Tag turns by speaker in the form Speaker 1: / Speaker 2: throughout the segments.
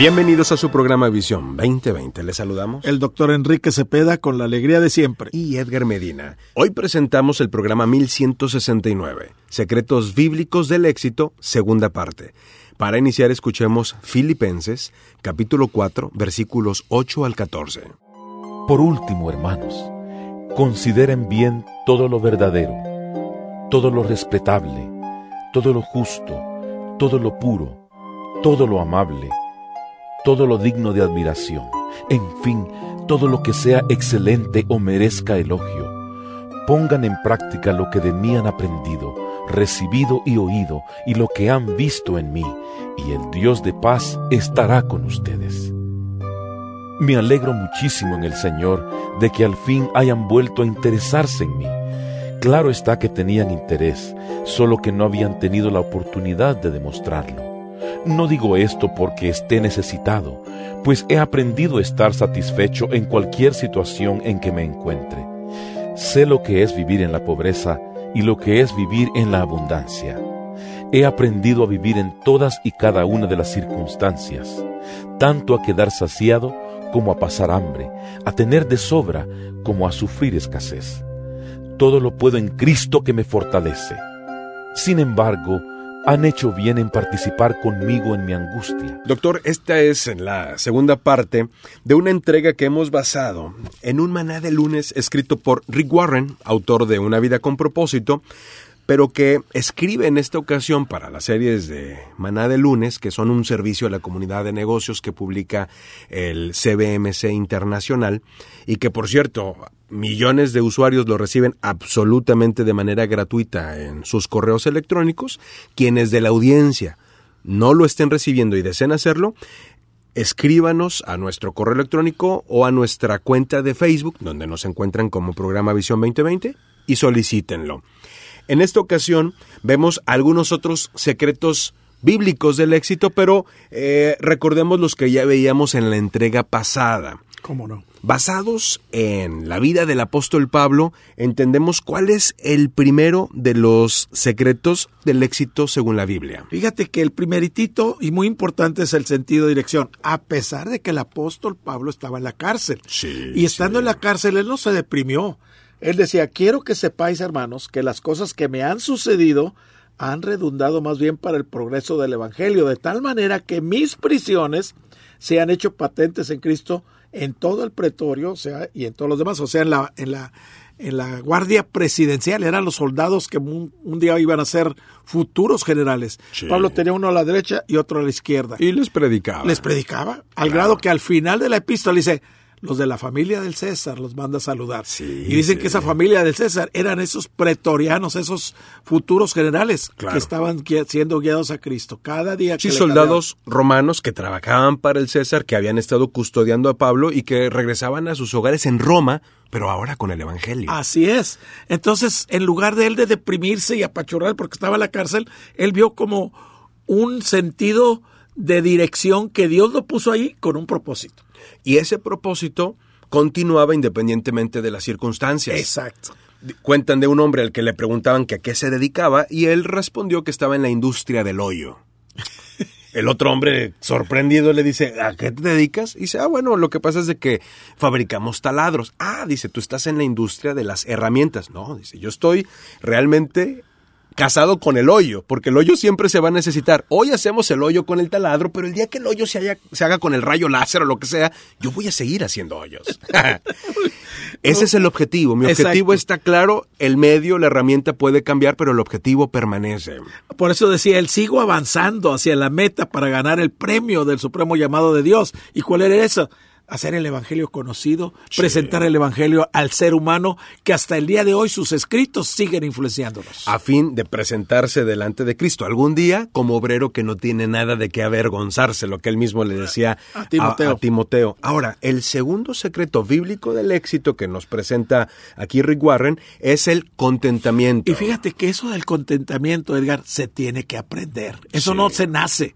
Speaker 1: Bienvenidos a su programa Visión 2020. Les saludamos.
Speaker 2: El doctor Enrique Cepeda con la alegría de siempre.
Speaker 1: Y Edgar Medina. Hoy presentamos el programa 1169, Secretos Bíblicos del Éxito, segunda parte. Para iniciar escuchemos Filipenses, capítulo 4, versículos 8 al 14.
Speaker 3: Por último, hermanos, consideren bien todo lo verdadero, todo lo respetable, todo lo justo, todo lo puro, todo lo amable todo lo digno de admiración, en fin, todo lo que sea excelente o merezca elogio. Pongan en práctica lo que de mí han aprendido, recibido y oído, y lo que han visto en mí, y el Dios de paz estará con ustedes. Me alegro muchísimo en el Señor de que al fin hayan vuelto a interesarse en mí. Claro está que tenían interés, solo que no habían tenido la oportunidad de demostrarlo. No digo esto porque esté necesitado, pues he aprendido a estar satisfecho en cualquier situación en que me encuentre. Sé lo que es vivir en la pobreza y lo que es vivir en la abundancia. He aprendido a vivir en todas y cada una de las circunstancias, tanto a quedar saciado como a pasar hambre, a tener de sobra como a sufrir escasez. Todo lo puedo en Cristo que me fortalece. Sin embargo, han hecho bien en participar conmigo en mi angustia.
Speaker 1: Doctor, esta es la segunda parte de una entrega que hemos basado en un maná de lunes escrito por Rick Warren, autor de Una vida con propósito, pero que escribe en esta ocasión para las series de Maná de lunes, que son un servicio a la comunidad de negocios que publica el CBMC Internacional y que por cierto millones de usuarios lo reciben absolutamente de manera gratuita en sus correos electrónicos, quienes de la audiencia no lo estén recibiendo y deseen hacerlo, escríbanos a nuestro correo electrónico o a nuestra cuenta de Facebook, donde nos encuentran como programa Visión 2020, y solicítenlo. En esta ocasión vemos algunos otros secretos bíblicos del éxito, pero eh, recordemos los que ya veíamos en la entrega pasada.
Speaker 2: ¿Cómo no?
Speaker 1: Basados en la vida del apóstol Pablo, entendemos cuál es el primero de los secretos del éxito según la Biblia.
Speaker 2: Fíjate que el primeritito y muy importante es el sentido de dirección, a pesar de que el apóstol Pablo estaba en la cárcel.
Speaker 1: Sí,
Speaker 2: y estando
Speaker 1: sí.
Speaker 2: en la cárcel, él no se deprimió. Él decía, quiero que sepáis, hermanos, que las cosas que me han sucedido han redundado más bien para el progreso del Evangelio, de tal manera que mis prisiones se han hecho patentes en Cristo en todo el pretorio, o sea, y en todos los demás, o sea, en la, en la, en la guardia presidencial, eran los soldados que un, un día iban a ser futuros generales.
Speaker 1: Sí.
Speaker 2: Pablo tenía uno a la derecha y otro a la izquierda.
Speaker 1: Y les predicaba.
Speaker 2: Les predicaba, al
Speaker 1: Claro.
Speaker 2: grado que al final de la epístola dice, los de la familia del César los manda a saludar.
Speaker 1: Sí,
Speaker 2: y dicen
Speaker 1: sí.
Speaker 2: que esa familia del César eran esos pretorianos, esos futuros generales
Speaker 1: Claro.
Speaker 2: que estaban siendo guiados a Cristo. Cada día
Speaker 1: Sí, soldados romanos que trabajaban para el César, que habían estado custodiando a Pablo y que regresaban a sus hogares en Roma, pero ahora con el Evangelio.
Speaker 2: Así es. Entonces, en lugar de él de deprimirse y apachurrar porque estaba en la cárcel, él vio como un sentido de dirección que Dios lo puso ahí con un propósito.
Speaker 1: Y ese propósito continuaba independientemente de las circunstancias.
Speaker 2: Exacto.
Speaker 1: Cuentan de un hombre al que le preguntaban que a qué se dedicaba y él respondió que estaba en la industria del hoyo. El otro hombre, sorprendido, le dice, ¿a qué te dedicas? Y dice, ah, bueno, lo que pasa es de que fabricamos taladros. Ah, dice, tú estás en la industria de las herramientas. No, dice, yo estoy realmente casado con el hoyo, porque el hoyo siempre se va a necesitar. Hoy hacemos el hoyo con el taladro, pero el día que el hoyo se, haya- se haga con el rayo láser o lo que sea, yo voy a seguir haciendo hoyos. Ese es el objetivo. Mi objetivo
Speaker 2: Exacto.
Speaker 1: está claro, el medio, la herramienta puede cambiar, pero el objetivo permanece.
Speaker 2: Por eso decía él, sigo avanzando hacia la meta para ganar el premio del supremo llamado de Dios. ¿Y cuál era eso? Hacer el Evangelio conocido, presentar el Evangelio al ser humano que hasta el día de hoy sus escritos siguen influenciándonos.
Speaker 1: A fin de presentarse delante de Cristo algún día como obrero que no tiene nada de qué avergonzarse, lo que él mismo le decía
Speaker 2: A Timoteo.
Speaker 1: a Timoteo. Ahora, el segundo secreto bíblico del éxito que nos presenta aquí Rick Warren es el contentamiento.
Speaker 2: Y fíjate que eso del contentamiento, Edgar, se tiene que aprender. Eso
Speaker 1: Sí.
Speaker 2: no se nace.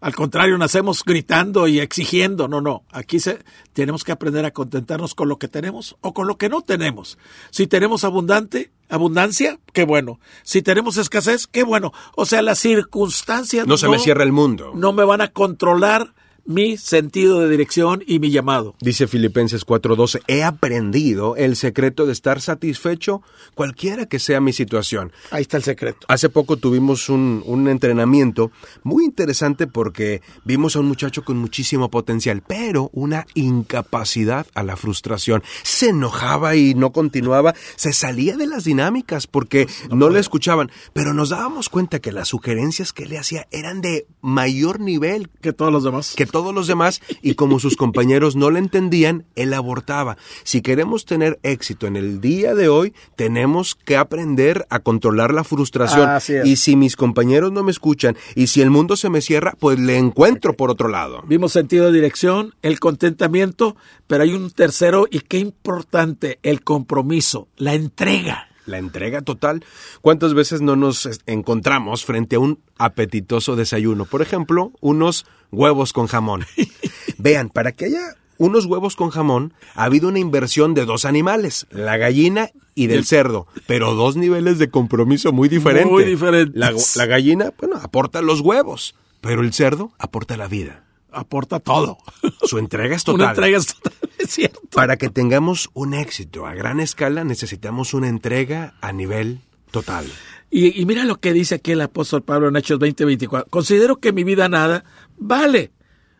Speaker 2: Al contrario, nacemos gritando y exigiendo. No, no. Aquí se, tenemos que aprender a contentarnos con lo que tenemos o con lo que no tenemos. Si tenemos abundante, abundancia, qué bueno. Si tenemos escasez, qué bueno. O sea, las circunstancias
Speaker 1: no se me cierra el mundo.
Speaker 2: no me van a controlar mi sentido de dirección y mi llamado.
Speaker 1: Dice Filipenses 4:12, he aprendido el secreto de estar satisfecho cualquiera que sea mi situación.
Speaker 2: Ahí está el secreto.
Speaker 1: Hace poco tuvimos un, un entrenamiento muy interesante porque vimos a un muchacho con muchísimo potencial, pero una incapacidad a la frustración. Se enojaba y no continuaba, se salía de las dinámicas porque no, le escuchaban, pero nos dábamos cuenta que las sugerencias que le hacía eran de mayor nivel
Speaker 2: Que todos los demás.
Speaker 1: que todos los demás y como sus compañeros no le entendían, él abortaba. Si queremos tener éxito en el día de hoy, tenemos que aprender a controlar la frustración. Y si mis compañeros no me escuchan y si el mundo se me cierra, pues le encuentro por otro lado.
Speaker 2: Vimos sentido de dirección, el contentamiento, pero hay un tercero y qué importante, el compromiso, la entrega.
Speaker 1: La entrega total. ¿Cuántas veces no nos encontramos frente a un apetitoso desayuno? Por ejemplo, unos huevos con jamón. Vean, para que haya unos huevos con jamón, ha habido una inversión de dos animales, la gallina y del cerdo, pero dos niveles de compromiso muy diferentes.
Speaker 2: Muy diferentes.
Speaker 1: La, la gallina, bueno, aporta los huevos, pero el cerdo aporta la vida.
Speaker 2: Aporta todo.
Speaker 1: Su entrega es total.
Speaker 2: Una entrega es total, es cierto.
Speaker 1: Para que tengamos un éxito a gran escala, necesitamos una entrega a nivel total.
Speaker 2: Y, y mira lo que dice aquí el apóstol Pablo en Hechos 20:24. Considero que mi vida nada vale.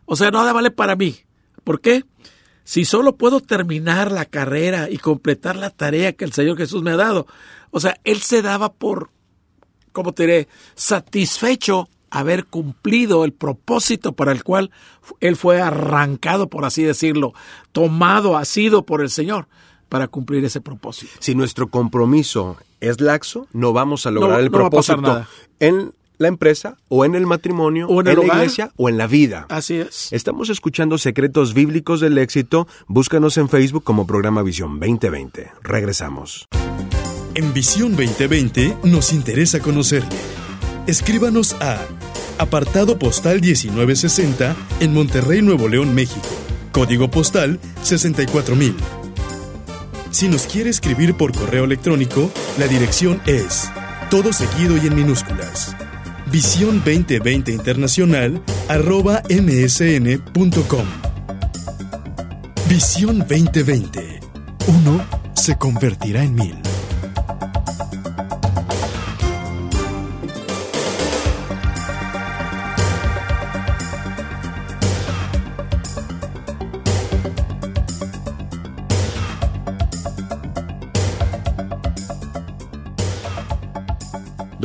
Speaker 2: O sea, nada vale para mí. ¿Por qué? Si solo puedo terminar la carrera y completar la tarea que el Señor Jesús me ha dado. O sea, Él se daba por, ¿cómo te diré? Satisfecho haber cumplido el propósito para el cual Él fue arrancado, por así decirlo, tomado, asido por el Señor para cumplir ese propósito.
Speaker 1: Si nuestro compromiso es laxo, no vamos a lograr
Speaker 2: No-
Speaker 1: el
Speaker 2: no va a pasar
Speaker 1: propósito
Speaker 2: nada.
Speaker 1: en la empresa o en el matrimonio
Speaker 2: O en el
Speaker 1: la iglesia o en la vida.
Speaker 2: Así es.
Speaker 1: Estamos escuchando Secretos Bíblicos del Éxito. Búscanos en Facebook como programa Visión 2020. Regresamos.
Speaker 4: En Visión 2020 nos interesa conocerle. Escríbanos a apartado postal 1960 en Monterrey, Nuevo León, México. Código postal 64000. Si nos quiere escribir por correo electrónico, la dirección es todo seguido y en minúsculas. Visión 2020 Internacional arroba msn.com. Visión 2020. Uno se convertirá en mil.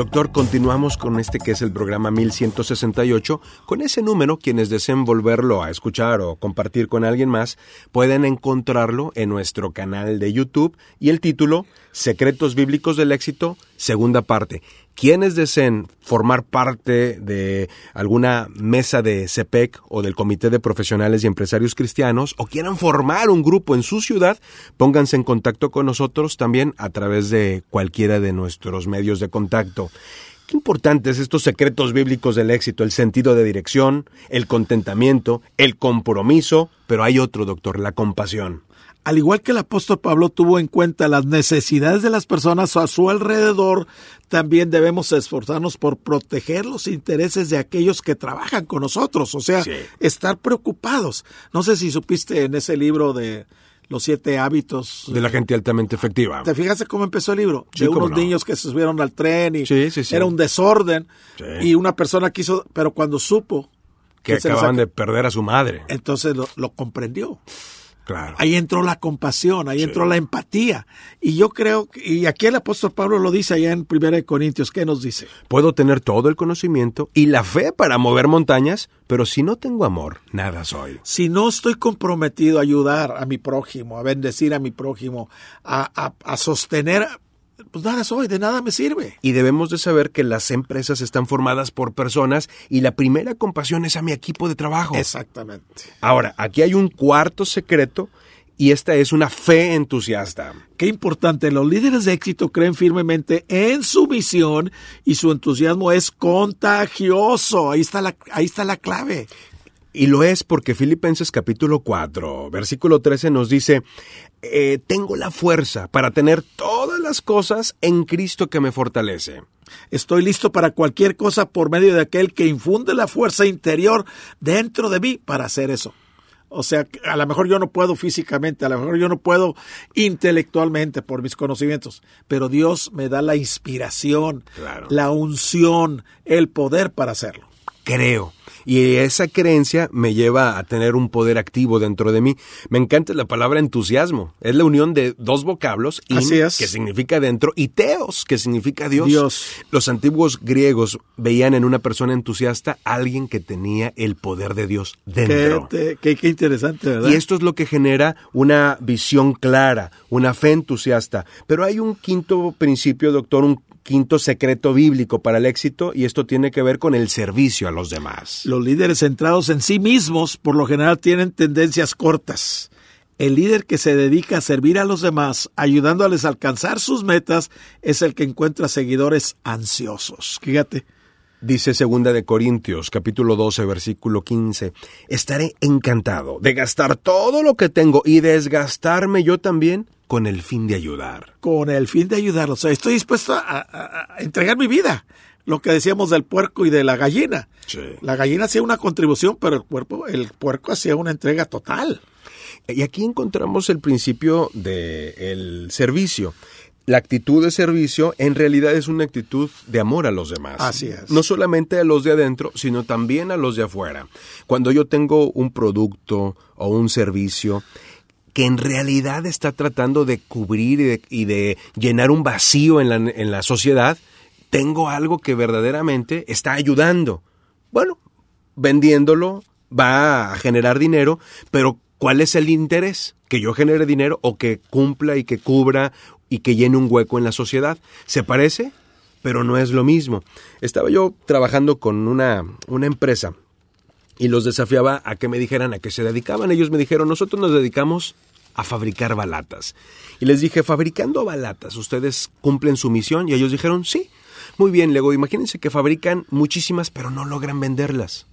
Speaker 1: Doctor, continuamos con este que es el programa 1168. Con ese número, quienes deseen volverlo a escuchar o compartir con alguien más, pueden encontrarlo en nuestro canal de YouTube y el título Secretos Bíblicos del Éxito, segunda parte. Quienes deseen formar parte de alguna mesa de CEPEC o del Comité de Profesionales y Empresarios Cristianos o quieran formar un grupo en su ciudad, pónganse en contacto con nosotros también a través de cualquiera de nuestros medios de contacto. Qué importantes estos secretos bíblicos del éxito, el sentido de dirección, el contentamiento, el compromiso, pero hay otro, doctor, la compasión.
Speaker 2: Al igual que el apóstol Pablo tuvo en cuenta las necesidades de las personas a su alrededor, también debemos esforzarnos por proteger los intereses de aquellos que trabajan con nosotros, o sea,
Speaker 1: Sí.
Speaker 2: estar preocupados. No sé si supiste en ese libro de los siete hábitos.
Speaker 1: De la gente altamente efectiva.
Speaker 2: ¿Te fijaste cómo empezó el libro?
Speaker 1: Sí,
Speaker 2: de unos
Speaker 1: no.
Speaker 2: niños que se subieron al tren y
Speaker 1: Sí,
Speaker 2: era un desorden y una persona quiso, pero cuando supo
Speaker 1: Que acababan
Speaker 2: ac-
Speaker 1: de perder a su madre.
Speaker 2: entonces lo, lo comprendió.
Speaker 1: Claro.
Speaker 2: Ahí entró la compasión, ahí entró la empatía. Y yo creo, que- y aquí el apóstol Pablo lo dice allá en 1 Corintios, ¿qué nos dice?
Speaker 1: Puedo tener todo el conocimiento y la fe para mover montañas, pero si no tengo amor, nada soy.
Speaker 2: Si no estoy comprometido a ayudar a mi prójimo, a bendecir a mi prójimo, a, a- a sostener, pues nada soy, de nada me sirve.
Speaker 1: Y debemos de saber que las empresas están formadas por personas y la primera compasión es a mi equipo de trabajo.
Speaker 2: Exactamente.
Speaker 1: Ahora, aquí hay un cuarto secreto y esta es una fe entusiasta.
Speaker 2: Qué importante, los líderes de éxito creen firmemente en su misión y su entusiasmo es contagioso. Ahí está la, ahí está la clave.
Speaker 1: Y lo es porque Filipenses capítulo 4, versículo 13 nos dice, eh, tengo la fuerza para tener todas las cosas en Cristo que me fortalece.
Speaker 2: Estoy listo para cualquier cosa por medio de aquel que infunde la fuerza interior dentro de mí para hacer eso. O sea, a lo mejor yo no puedo físicamente, a lo mejor yo no puedo intelectualmente por mis conocimientos, pero Dios me da la inspiración,
Speaker 1: Claro.
Speaker 2: la unción, el poder para hacerlo.
Speaker 1: Creo. Y esa creencia me lleva a tener un poder activo dentro de mí. Me encanta la palabra entusiasmo. Es la unión de dos vocablos, in,
Speaker 2: Así es.
Speaker 1: que significa dentro, y teos, que significa Dios.
Speaker 2: Dios.
Speaker 1: Los antiguos griegos veían en una persona entusiasta a alguien que tenía el poder de Dios dentro.
Speaker 2: qué- qué interesante, ¿verdad?
Speaker 1: Y esto es lo que genera una visión clara, una fe entusiasta. Pero hay un quinto principio, doctor, un quinto secreto bíblico para el éxito, y esto tiene que ver con el servicio a los demás.
Speaker 2: Los líderes centrados en sí mismos por lo general tienen tendencias cortas. El líder que se dedica a servir a los demás, ayudándoles a alcanzar sus metas, es el que encuentra seguidores ansiosos. Fíjate.
Speaker 1: Dice segunda de Corintios, capítulo 12, versículo 15, estaré encantado de gastar todo lo que tengo y desgastarme yo también con el fin de ayudar.
Speaker 2: con el fin de ayudarlos. O sea, estoy dispuesto a, a- a entregar mi vida. Lo que decíamos del puerco y de la gallina.
Speaker 1: Sí.
Speaker 2: La gallina hacía una contribución, pero el, cuerpo, el puerco hacía una entrega total.
Speaker 1: Y aquí encontramos el principio del servicio. La actitud de servicio en realidad es una actitud de amor a los demás.
Speaker 2: Así es.
Speaker 1: No solamente a los de adentro, sino también a los de afuera. Cuando yo tengo un producto o un servicio que en realidad está tratando de cubrir y de, y de llenar un vacío en la, en la sociedad, tengo algo que verdaderamente está ayudando. Bueno, vendiéndolo va a generar dinero, pero ¿cuál es el interés? Que yo genere dinero o que cumpla y que cubra y que llene un hueco en la sociedad. ¿Se parece? Pero no es lo mismo. Estaba yo trabajando con una, una empresa y los desafiaba a que me dijeran a qué se dedicaban. Ellos me dijeron, nosotros nos dedicamos a fabricar balatas. Y les dije, fabricando balatas, ¿ustedes cumplen su misión? Y ellos dijeron, sí. Muy bien, luego imagínense que fabrican muchísimas, pero no logran venderlas.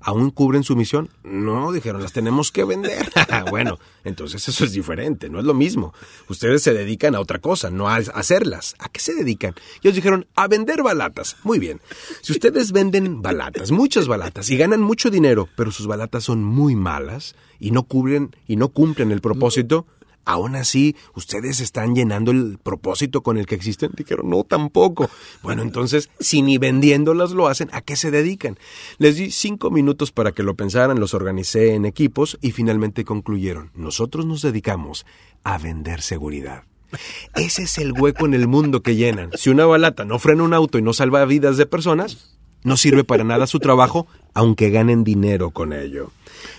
Speaker 1: ¿Aún cubren su misión? No, dijeron, las tenemos que vender. bueno, entonces eso es diferente, no es lo mismo. Ustedes se dedican a otra cosa, no a hacerlas. ¿A qué se dedican? Ellos dijeron, a vender balatas. Muy bien. Si ustedes venden balatas, muchas balatas, y ganan mucho dinero, pero sus balatas son muy malas y no cubren y no cumplen el propósito, Aún así, ustedes están llenando el propósito con el que existen. Dijeron, no, tampoco. Bueno, entonces, si ni vendiéndolas lo hacen, ¿a qué se dedican? Les di cinco minutos para que lo pensaran, los organicé en equipos y finalmente concluyeron, nosotros nos dedicamos a vender seguridad. Ese es el hueco en el mundo que llenan. Si una balata no frena un auto y no salva vidas de personas, no sirve para nada su trabajo, aunque ganen dinero con ello.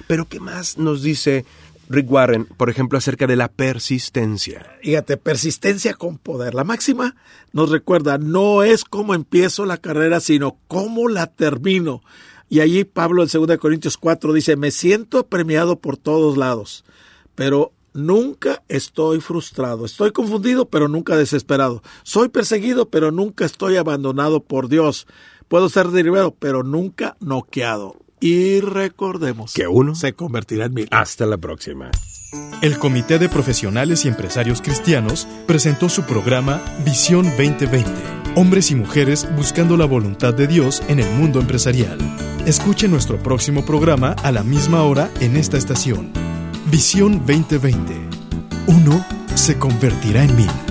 Speaker 1: Pero ¿qué más nos dice Rick Warren, por ejemplo, acerca de la persistencia?
Speaker 2: Fíjate, persistencia con poder. La máxima nos recuerda, no es cómo empiezo la carrera, sino cómo la termino. Y allí Pablo en 2 Corintios 4 dice, me siento premiado por todos lados, pero nunca estoy frustrado. Estoy confundido, pero nunca desesperado. Soy perseguido, pero nunca estoy abandonado por Dios. Puedo ser derribado, pero nunca noqueado. Y recordemos
Speaker 1: Que uno
Speaker 2: se convertirá en mil.
Speaker 1: Hasta la próxima.
Speaker 4: El Comité de Profesionales y Empresarios Cristianos presentó su programa Visión 2020. Hombres y mujeres buscando la voluntad de Dios en el mundo empresarial. Escuche nuestro próximo programa a la misma hora en esta estación. Visión 2020. Uno se convertirá en mil.